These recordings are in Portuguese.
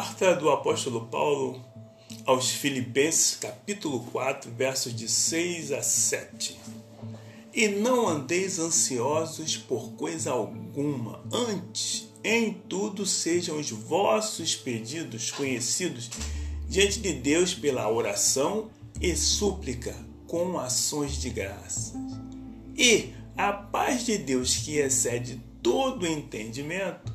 Carta do apóstolo Paulo aos Filipenses, capítulo 4, versos de 6 a 7. E não andeis ansiosos por coisa alguma, antes, em tudo sejam os vossos pedidos conhecidos diante de Deus pela oração e súplica com ações de graças. E a paz de Deus, que excede todo entendimento,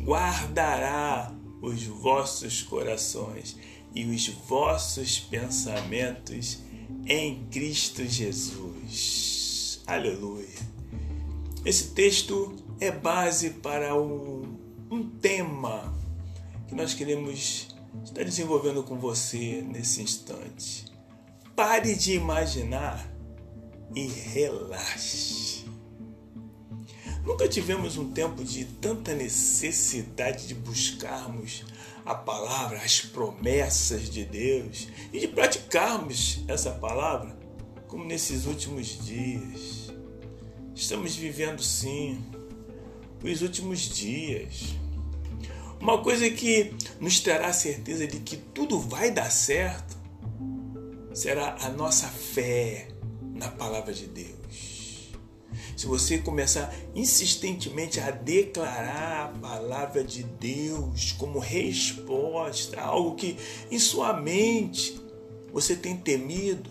guardará os vossos corações e os vossos pensamentos em Cristo Jesus. Aleluia. Esse texto é base para um, um tema que nós queremos estar desenvolvendo com você nesse instante. Pare de imaginar e relaxe. Nunca tivemos um tempo de tanta necessidade de buscarmos a palavra, as promessas de Deus e de praticarmos essa palavra como nesses últimos dias. Estamos vivendo sim os últimos dias. Uma coisa que nos trará certeza de que tudo vai dar certo será a nossa fé na palavra de Deus se você começar insistentemente a declarar a palavra de Deus como resposta a algo que em sua mente você tem temido,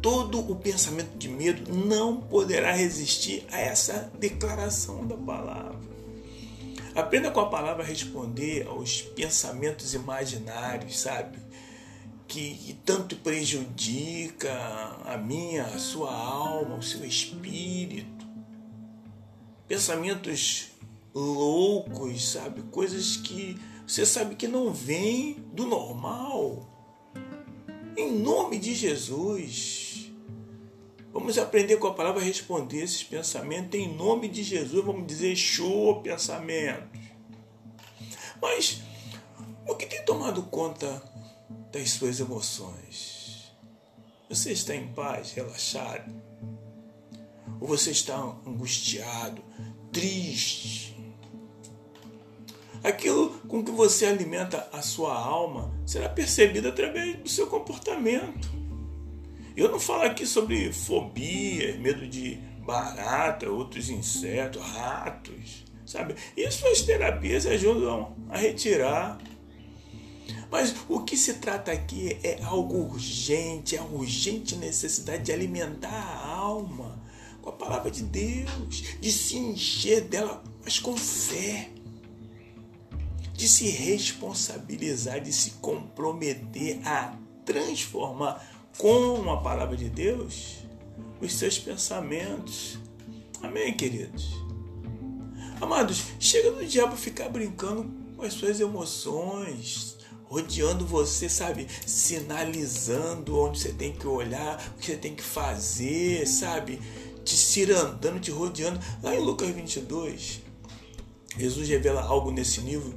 todo o pensamento de medo não poderá resistir a essa declaração da palavra. Aprenda com a palavra a responder aos pensamentos imaginários, sabe? Que, que tanto prejudica a minha, a sua alma, o seu espírito. Pensamentos loucos, sabe? Coisas que você sabe que não vêm do normal. Em nome de Jesus. Vamos aprender com a palavra a responder esses pensamentos. Em nome de Jesus, vamos dizer show pensamentos. Mas o que tem tomado conta das suas emoções. Você está em paz, relaxado? Ou você está angustiado, triste? Aquilo com que você alimenta a sua alma será percebido através do seu comportamento. Eu não falo aqui sobre fobia, medo de barata, outros insetos, ratos, sabe? Isso as terapias ajudam a retirar mas o que se trata aqui é algo urgente, é a urgente necessidade de alimentar a alma com a palavra de Deus, de se encher dela, mas com fé, de se responsabilizar, de se comprometer a transformar com a palavra de Deus os seus pensamentos. Amém, queridos? Amados, chega do diabo ficar brincando com as suas emoções, rodeando você, sabe? Sinalizando onde você tem que olhar, o que você tem que fazer, sabe? Te cirandando, te rodeando. Lá em Lucas 22, Jesus revela algo nesse nível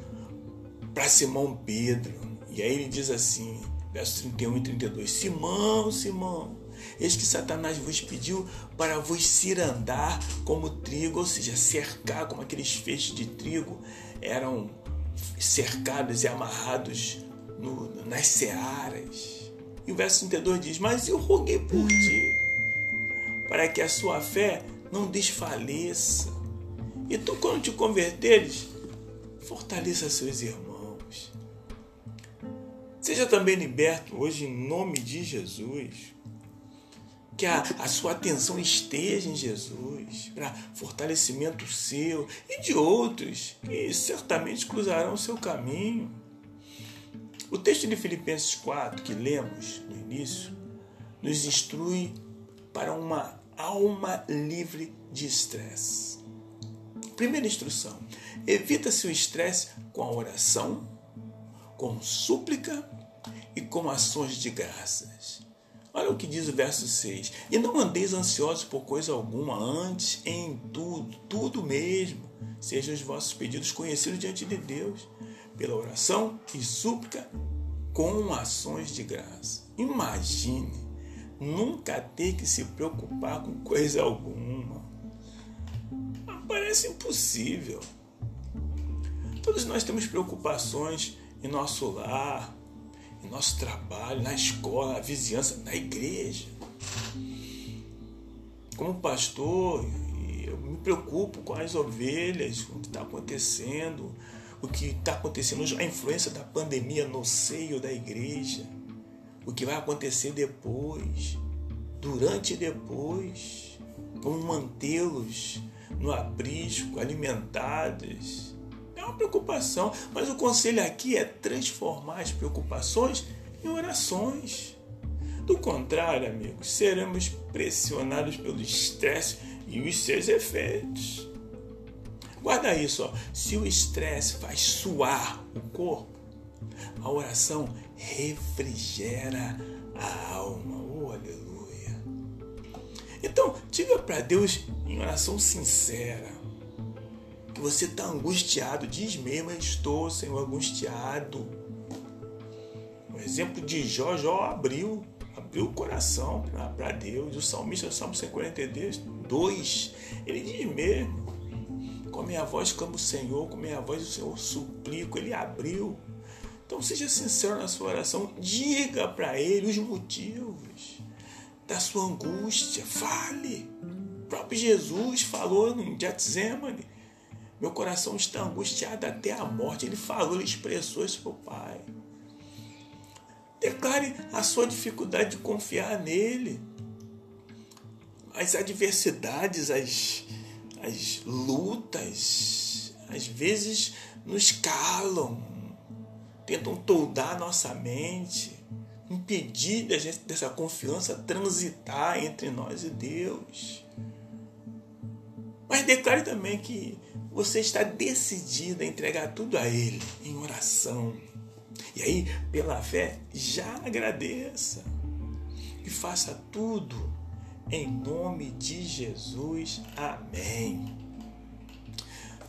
para Simão Pedro. E aí ele diz assim, versos 31 e 32: Simão, Simão, eis que Satanás vos pediu para vos cirandar como trigo, ou seja, cercar como aqueles feixes de trigo eram cercados e amarrados no, nas searas. E o verso 32 diz: Mas eu roguei por ti, para que a sua fé não desfaleça. E tu, quando te converteres, fortaleça seus irmãos. Seja também liberto hoje em nome de Jesus que a, a sua atenção esteja em Jesus, para fortalecimento seu e de outros que certamente cruzarão o seu caminho. O texto de Filipenses 4 que lemos no início nos instrui para uma alma livre de estresse. Primeira instrução: evita-se o estresse com a oração, com súplica e com ações de graças. Olha o que diz o verso 6. E não andeis ansiosos por coisa alguma, antes em tudo, tudo mesmo, sejam os vossos pedidos conhecidos diante de Deus, pela oração e súplica com ações de graça. Imagine nunca ter que se preocupar com coisa alguma. Parece impossível. Todos nós temos preocupações em nosso lar, em nosso trabalho, na escola, na vizinhança, na igreja. Como pastor, eu me preocupo com as ovelhas, com o que está acontecendo, o que está acontecendo, a influência da pandemia no seio da igreja, o que vai acontecer depois, durante e depois, como mantê-los no aprisco, alimentados. Uma preocupação, mas o conselho aqui é transformar as preocupações em orações. Do contrário, amigos, seremos pressionados pelo estresse e os seus efeitos. Guarda isso, ó. se o estresse faz suar o corpo, a oração refrigera a alma. Oh, aleluia. Então, diga para Deus em oração sincera que você está angustiado. Diz mesmo, estou, Senhor, angustiado. O exemplo de Jó, Jó abriu abriu o coração para Deus. O salmista, o Salmo 142, ele diz mesmo: Com minha voz clamo o Senhor, com minha voz o Senhor suplico. Ele abriu. Então seja sincero na sua oração, diga para ele os motivos da sua angústia, fale. O próprio Jesus falou em Getsemane: Meu coração está angustiado até a morte. Ele falou, ele expressou isso para o Pai. Declare a sua dificuldade de confiar nele. As adversidades, as, as lutas, às vezes nos calam, tentam toldar nossa mente, impedir dessa confiança transitar entre nós e Deus. Mas declare também que você está decidido a entregar tudo a Ele em oração e aí, pela fé, já agradeça e faça tudo em nome de Jesus. Amém.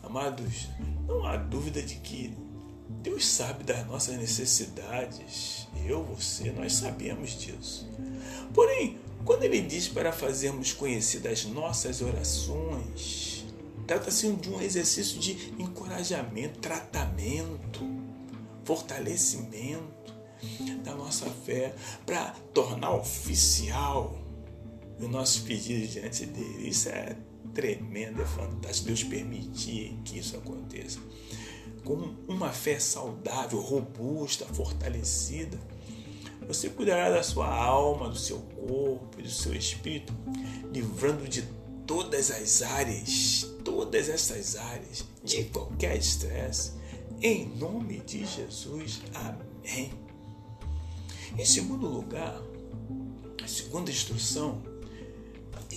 Amados, não há dúvida de que Deus sabe das nossas necessidades. Eu, você, nós sabemos disso. Porém, quando Ele diz para fazermos conhecidas nossas orações, trata-se de um exercício de encorajamento, tratamento fortalecimento da nossa fé, para tornar oficial o nosso pedido diante dele. Isso é tremendo, é fantástico. Deus permitir que isso aconteça. Com uma fé saudável, robusta, fortalecida, você cuidará da sua alma, do seu corpo do seu espírito, livrando de todas as áreas, todas essas áreas, de qualquer estresse, em nome de Jesus. Amém. Em segundo lugar, a segunda instrução,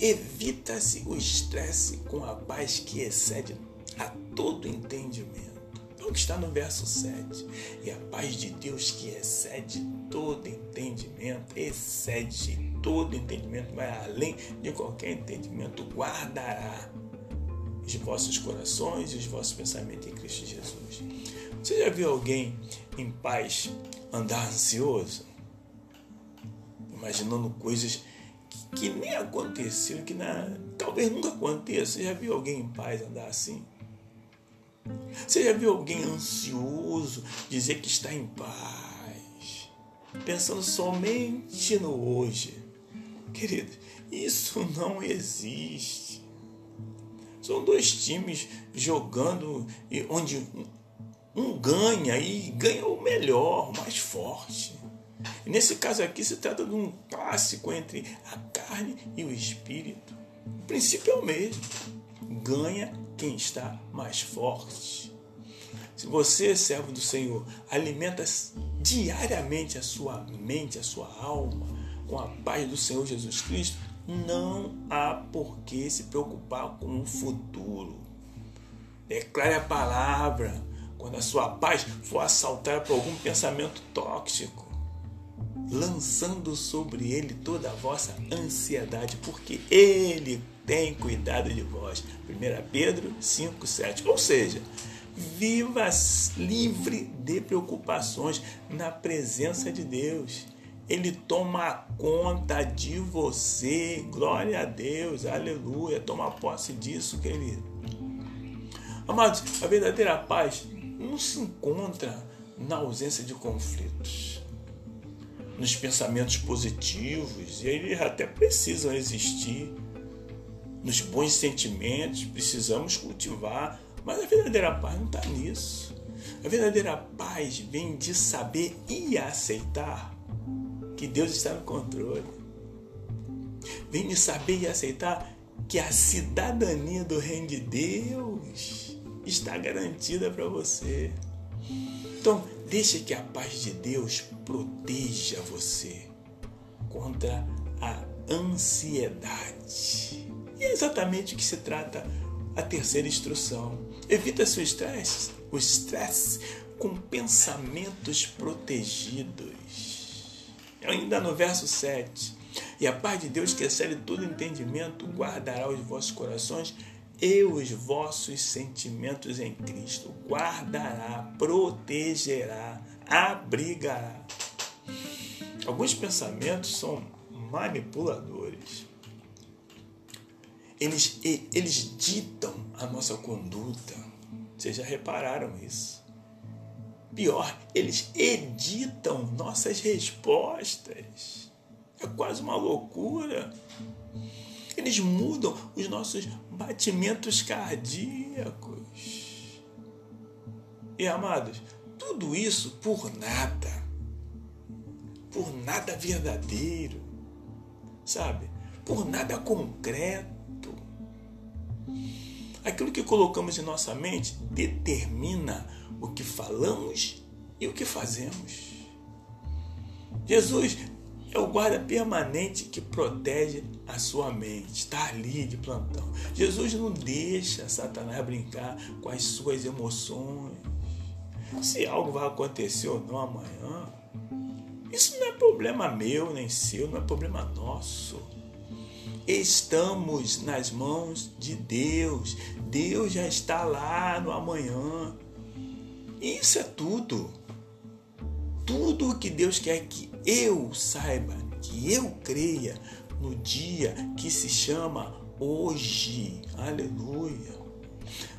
evita-se o estresse com a paz que excede a todo entendimento. É o que está no verso 7. E a paz de Deus que excede todo entendimento, excede todo entendimento, vai além de qualquer entendimento, guardará os vossos corações e os vossos pensamentos em Cristo Jesus. Você já viu alguém em paz andar ansioso? Imaginando coisas que, que nem aconteceram, que na, talvez nunca aconteça. Você já viu alguém em paz andar assim? Você já viu alguém ansioso dizer que está em paz, pensando somente no hoje? Querido, isso não existe. São dois times jogando onde um ganha e ganha o melhor, o mais forte. E nesse caso aqui se trata de um clássico entre a carne e o espírito. O princípio é o mesmo. Ganha quem está mais forte. Se você, servo do Senhor, alimenta diariamente a sua mente, a sua alma com a paz do Senhor Jesus Cristo, não há por que se preocupar com o futuro. Declare a palavra. Quando a sua paz for assaltada por algum pensamento tóxico, lançando sobre ele toda a vossa ansiedade, porque ele tem cuidado de vós. 1 Pedro 5,7. Ou seja, viva livre de preocupações na presença de Deus. Ele toma conta de você. Glória a Deus, aleluia. Toma posse disso, querido. Amados, a verdadeira paz não se encontra na ausência de conflitos, nos pensamentos positivos, e eles até precisam existir, nos bons sentimentos, precisamos cultivar, mas a verdadeira paz não está nisso. A verdadeira paz vem de saber e aceitar que Deus está no controle. De saber e aceitar que a cidadania do reino de Deus está garantida para você. Então, deixe que a paz de Deus proteja você contra a ansiedade. E é exatamente o que se trata a terceira instrução. Evita seu estresse, o estresse com pensamentos protegidos. Ainda no verso 7. E a paz de Deus, que excede todo entendimento, guardará os vossos corações e os vossos sentimentos em Cristo. Guardará, protegerá, abrigará. Alguns pensamentos são manipuladores. Eles, eles ditam a nossa conduta. Vocês já repararam isso? Pior, eles editam nossas respostas. É quase uma loucura. Eles mudam os nossos batimentos cardíacos. E amados, tudo isso por nada. Por nada verdadeiro. Sabe? Por nada concreto. Aquilo que colocamos em nossa mente determina o que falamos e o que fazemos. Jesus é o guarda permanente que protege a sua mente, está ali de plantão. Jesus não deixa Satanás brincar com as suas emoções. Se algo vai acontecer ou não amanhã, isso não é problema meu nem seu, não é problema nosso. Estamos nas mãos de Deus. Deus já está lá no amanhã. Isso é tudo. Tudo o que Deus quer que eu saiba, que eu creia no dia que se chama hoje. Aleluia.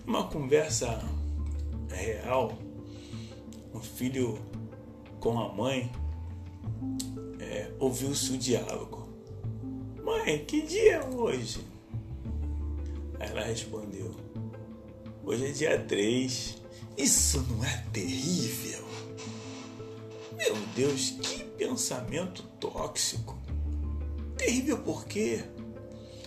Uma conversa real, um filho com a mãe, é, ouviu-se o diálogo. Mãe, que dia é hoje? Ela respondeu: Hoje é dia 3. Isso não é terrível? Meu Deus, que pensamento tóxico. Terrível por quê?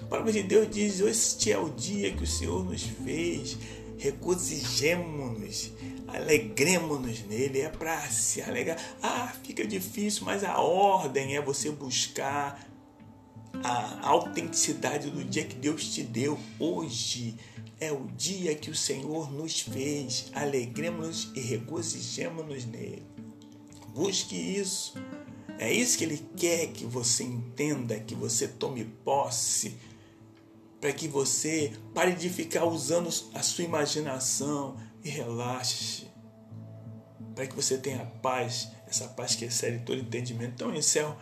A palavra de Deus diz: Este é o dia que o Senhor nos fez, regozijemos-nos, alegremos-nos nele. É para se alegrar. Ah, fica difícil, mas a ordem é você buscar a autenticidade do dia que Deus te deu hoje. É o dia que o Senhor nos fez. Alegremos-nos e regozijemos-nos nele. Busque isso. É isso que ele quer que você entenda, que você tome posse, para que você pare de ficar usando a sua imaginação e relaxe, para que você tenha paz, essa paz que excede todo entendimento. Então, eu encerro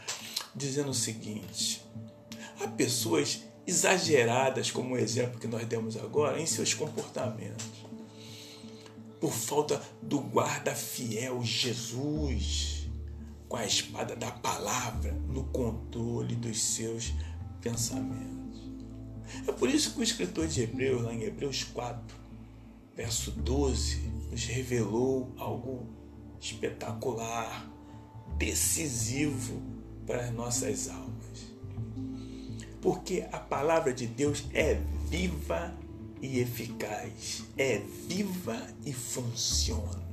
dizendo o seguinte: há pessoas exageradas, como o exemplo que nós demos agora, em seus comportamentos por falta do guarda fiel Jesus, com a espada da palavra no controle dos seus pensamentos. É por isso que o escritor de Hebreus, lá em Hebreus 4, verso 12, nos revelou algo espetacular, decisivo para as nossas almas. Porque a palavra de Deus é viva e eficaz, é viva e funciona.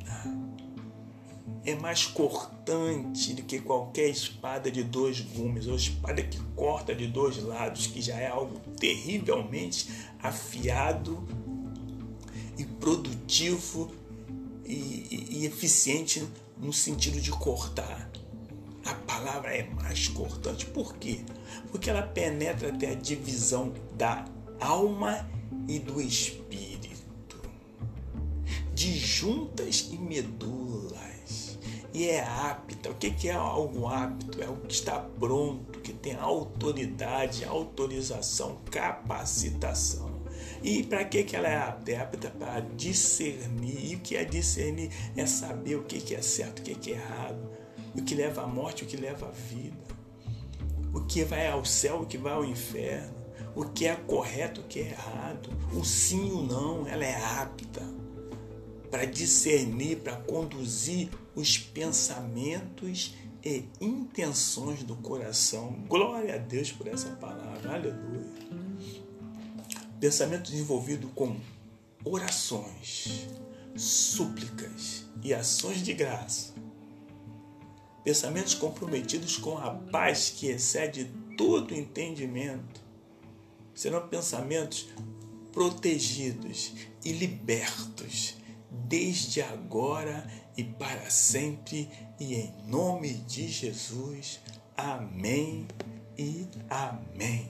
É mais cortante do que qualquer espada de dois gumes, ou espada que corta de dois lados, que já é algo terrivelmente afiado e produtivo e, e, e eficiente no sentido de cortar. Palavra é mais cortante. Por quê? Porque ela penetra até a divisão da alma e do espírito, de juntas e medulas, e é apta. O que é algo apto? É o que está pronto, que tem autoridade, autorização, capacitação. E para que, que ela é apta? É para discernir. E o que é discernir? É saber o que, que é certo, o que, que é errado, o que leva à morte, o que leva à vida, o que vai ao céu, o que vai ao inferno, o que é correto, o que é errado, o sim ou não. Ela é apta para discernir, para conduzir os pensamentos e intenções do coração. Glória a Deus por essa palavra. Aleluia. Pensamento desenvolvido com orações, súplicas e ações de graça. Pensamentos comprometidos com a paz que excede todo entendimento. Serão pensamentos protegidos e libertos desde agora e para sempre, e em nome de Jesus. Amém e amém.